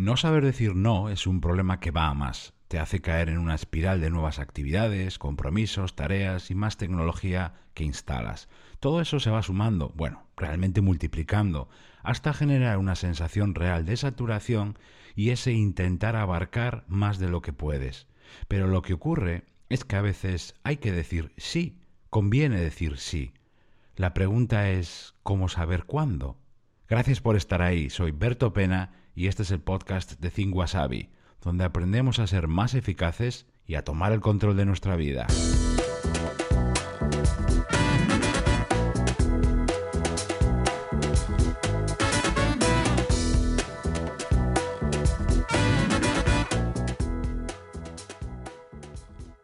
No saber decir no es un problema que va a más. Te hace caer en una espiral de nuevas actividades, compromisos, tareas y más tecnología que instalas. Todo eso se va sumando, bueno, realmente multiplicando, hasta generar una sensación real de saturación y ese intentar abarcar más de lo que puedes. Pero lo que ocurre es que a veces hay que decir sí, conviene decir sí. La pregunta es ¿cómo saber cuándo? Gracias por estar ahí, soy Berto Pena y este es el podcast de Think Wasabi, donde aprendemos a ser más eficaces y a tomar el control de nuestra vida.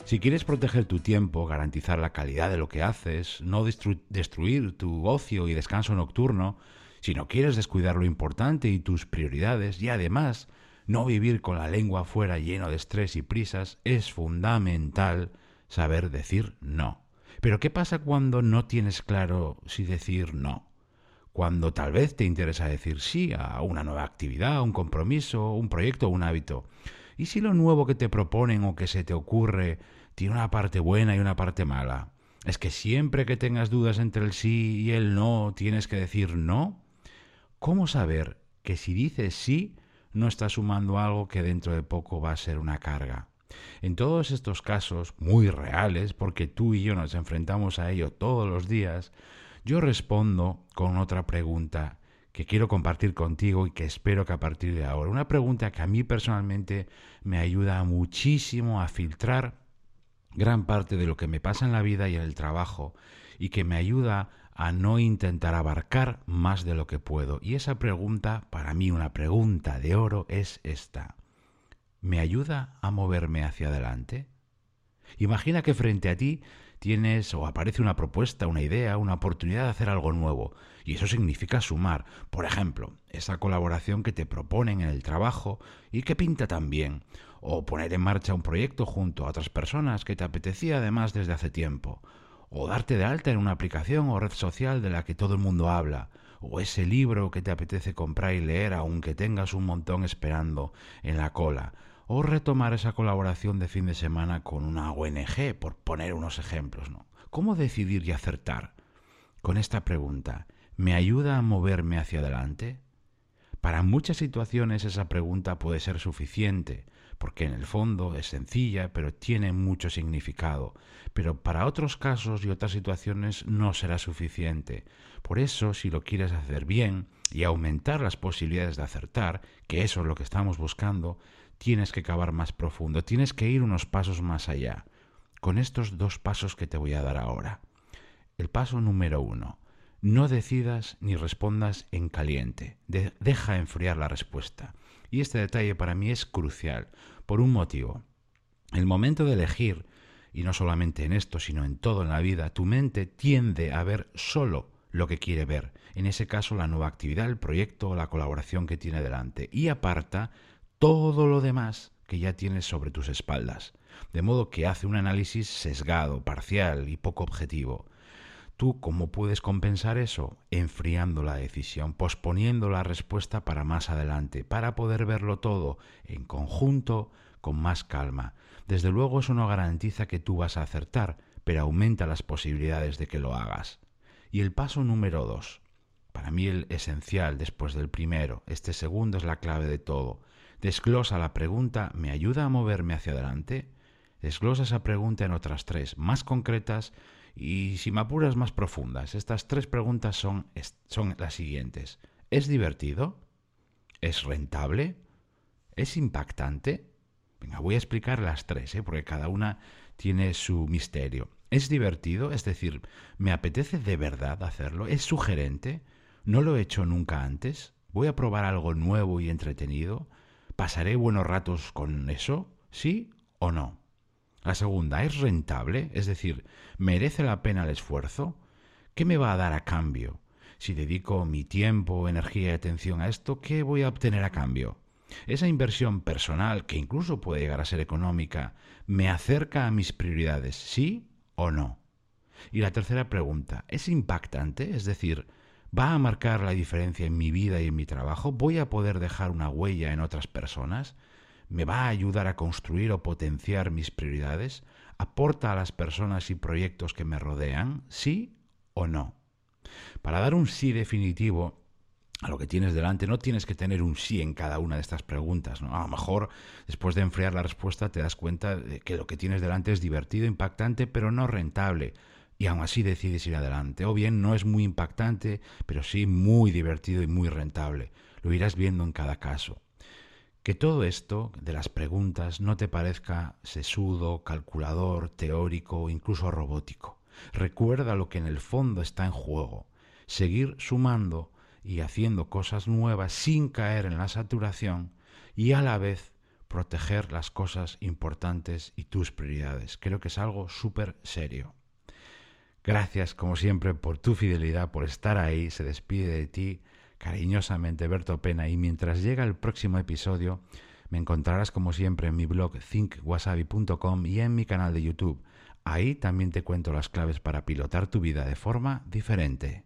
Si quieres proteger tu tiempo, garantizar la calidad de lo que haces, no destruir tu ocio y descanso nocturno, si no quieres descuidar lo importante y tus prioridades, y además no vivir con la lengua fuera lleno de estrés y prisas, es fundamental saber decir no. Pero ¿qué pasa cuando no tienes claro si decir no? Cuando tal vez te interesa decir sí a una nueva actividad, un compromiso, un proyecto un hábito. ¿Y si lo nuevo que te proponen o que se te ocurre tiene una parte buena y una parte mala. Es que siempre que tengas dudas entre el sí y el no, tienes que decir no. ¿Cómo saber que si dices sí, no estás sumando algo que dentro de poco va a ser una carga? En todos estos casos, muy reales, porque tú y yo nos enfrentamos a ello todos los días, yo respondo con otra pregunta que quiero compartir contigo y que espero que a partir de ahora, una pregunta que a mí personalmente me ayuda muchísimo a filtrar gran parte de lo que me pasa en la vida y en el trabajo y que me ayuda a no intentar abarcar más de lo que puedo. Y esa pregunta, para mí una pregunta de oro, es esta. ¿Me ayuda a moverme hacia adelante? Imagina que frente a ti tienes o aparece una propuesta, una idea, una oportunidad de hacer algo nuevo. Y eso significa sumar. Por ejemplo, esa colaboración que te proponen en el trabajo y que pinta tan bien. O poner en marcha un proyecto junto a otras personas que te apetecía además desde hace tiempo. O darte de alta en una aplicación o red social de la que todo el mundo habla. O ese libro que te apetece comprar y leer aunque tengas un montón esperando en la cola o retomar esa colaboración de fin de semana con una ONG, por poner unos ejemplos. ¿no? ¿Cómo decidir y acertar? Con esta pregunta, ¿me ayuda a moverme hacia adelante? Para muchas situaciones esa pregunta puede ser suficiente, porque en el fondo es sencilla, pero tiene mucho significado. Pero para otros casos y otras situaciones no será suficiente. Por eso, si lo quieres hacer bien y aumentar las posibilidades de acertar, que eso es lo que estamos buscando, tienes que cavar más profundo, tienes que ir unos pasos más allá, con estos dos pasos que te voy a dar ahora. El paso número uno, no decidas ni respondas en caliente, deja enfriar la respuesta. Y este detalle para mí es crucial, por un motivo. El momento de elegir, y no solamente en esto, sino en todo en la vida, tu mente tiende a ver solo lo que quiere ver, en ese caso la nueva actividad, el proyecto o la colaboración que tiene delante, y aparta todo lo demás que ya tienes sobre tus espaldas, de modo que hace un análisis sesgado, parcial y poco objetivo. ¿Tú cómo puedes compensar eso? Enfriando la decisión, posponiendo la respuesta para más adelante, para poder verlo todo en conjunto, con más calma. Desde luego eso no garantiza que tú vas a acertar, pero aumenta las posibilidades de que lo hagas. Y el paso número dos, para mí el esencial después del primero, este segundo es la clave de todo, Desglosa la pregunta, ¿me ayuda a moverme hacia adelante? Desglosa esa pregunta en otras tres, más concretas y, si me apuras, más profundas. Estas tres preguntas son, son las siguientes. ¿Es divertido? ¿Es rentable? ¿Es impactante? Venga, voy a explicar las tres, ¿eh? porque cada una tiene su misterio. ¿Es divertido? Es decir, ¿me apetece de verdad hacerlo? ¿Es sugerente? ¿No lo he hecho nunca antes? ¿Voy a probar algo nuevo y entretenido? ¿Pasaré buenos ratos con eso? ¿Sí o no? La segunda, ¿es rentable? Es decir, ¿merece la pena el esfuerzo? ¿Qué me va a dar a cambio? Si dedico mi tiempo, energía y atención a esto, ¿qué voy a obtener a cambio? Esa inversión personal, que incluso puede llegar a ser económica, ¿me acerca a mis prioridades, sí o no? Y la tercera pregunta, ¿es impactante? Es decir, va a marcar la diferencia en mi vida y en mi trabajo, voy a poder dejar una huella en otras personas, me va a ayudar a construir o potenciar mis prioridades, aporta a las personas y proyectos que me rodean, sí o no. Para dar un sí definitivo a lo que tienes delante, no tienes que tener un sí en cada una de estas preguntas. ¿no? A lo mejor, después de enfriar la respuesta, te das cuenta de que lo que tienes delante es divertido, impactante, pero no rentable. Y aún así decides ir adelante. O bien no es muy impactante, pero sí muy divertido y muy rentable. Lo irás viendo en cada caso. Que todo esto de las preguntas no te parezca sesudo, calculador, teórico o incluso robótico. Recuerda lo que en el fondo está en juego. Seguir sumando y haciendo cosas nuevas sin caer en la saturación y a la vez proteger las cosas importantes y tus prioridades. Creo que es algo súper serio. Gracias, como siempre, por tu fidelidad, por estar ahí. Se despide de ti cariñosamente Berto Pena y mientras llega el próximo episodio, me encontrarás como siempre en mi blog thinkwasabi.com y en mi canal de YouTube. Ahí también te cuento las claves para pilotar tu vida de forma diferente.